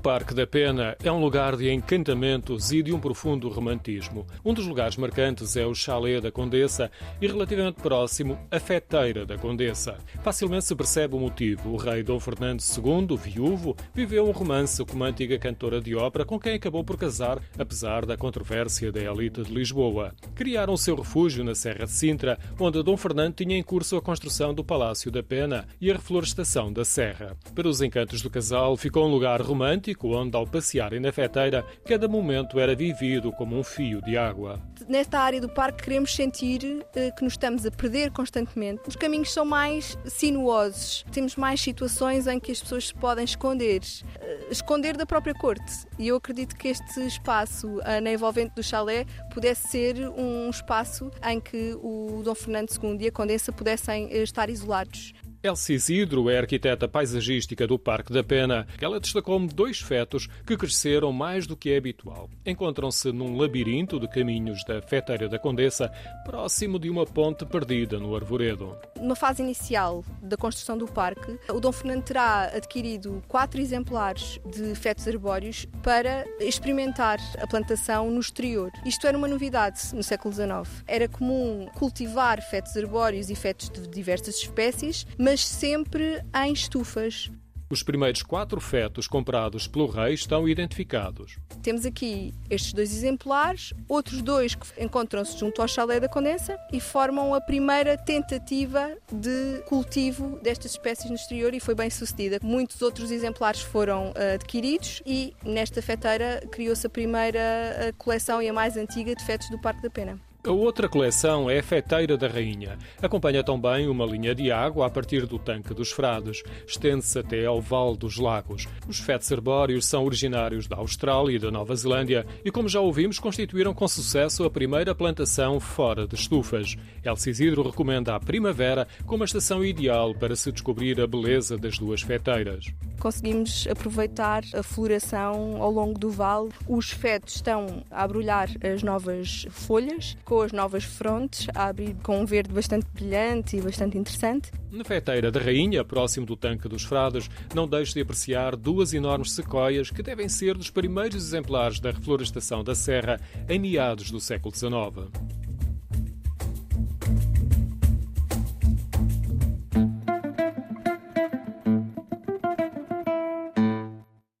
Parque da Pena é um lugar de encantamentos e de um profundo romantismo. Um dos lugares marcantes é o Chalé da Condessa e, relativamente próximo, a Feteira da Condessa. Facilmente se percebe o motivo. O rei Dom Fernando II, viúvo, viveu um romance com uma antiga cantora de ópera com quem acabou por casar, apesar da controvérsia da elite de Lisboa. Criaram seu refúgio na Serra de Sintra, onde Dom Fernando tinha em curso a construção do Palácio da Pena e a reflorestação da Serra. Para os encantos do casal, ficou um lugar romântico onde, ao passearem na feteira, cada momento era vivido como um fio de água. Nesta área do parque queremos sentir uh, que nos estamos a perder constantemente. Os caminhos são mais sinuosos, temos mais situações em que as pessoas se podem esconder, uh, esconder da própria corte. E eu acredito que este espaço uh, na envolvente do chalé pudesse ser um espaço em que o Dom Fernando II e a Condessa pudessem estar isolados. Elsie Isidro é arquiteta paisagística do Parque da Pena. Ela destacou-me dois fetos que cresceram mais do que é habitual. Encontram-se num labirinto de caminhos da Feteira da Condessa, próximo de uma ponte perdida no Arvoredo. Numa fase inicial da construção do parque, o Dom Fernando terá adquirido quatro exemplares de fetos arbóreos para experimentar a plantação no exterior. Isto era uma novidade no século XIX. Era comum cultivar fetos arbóreos e fetos de diversas espécies, mas mas sempre em estufas. Os primeiros quatro fetos comprados pelo rei estão identificados. Temos aqui estes dois exemplares, outros dois que encontram-se junto ao chalé da Condensa e formam a primeira tentativa de cultivo destas espécies no exterior e foi bem sucedida. Muitos outros exemplares foram uh, adquiridos e nesta feteira criou-se a primeira uh, coleção e a mais antiga de fetos do Parque da Pena. A outra coleção é a Feteira da Rainha. Acompanha também uma linha de água a partir do tanque dos Frades. Estende-se até ao Vale dos Lagos. Os fetos arbóreos são originários da Austrália e da Nova Zelândia e, como já ouvimos, constituíram com sucesso a primeira plantação fora de estufas. Elcio Isidro recomenda a primavera como a estação ideal para se descobrir a beleza das duas feteiras. Conseguimos aproveitar a floração ao longo do vale. Os fetos estão a abrulhar as novas folhas com as novas frontes, a abrir com um verde bastante brilhante e bastante interessante. Na feteira da Rainha, próximo do tanque dos Frades, não deixe de apreciar duas enormes sequoias que devem ser dos primeiros exemplares da reflorestação da serra em meados do século XIX.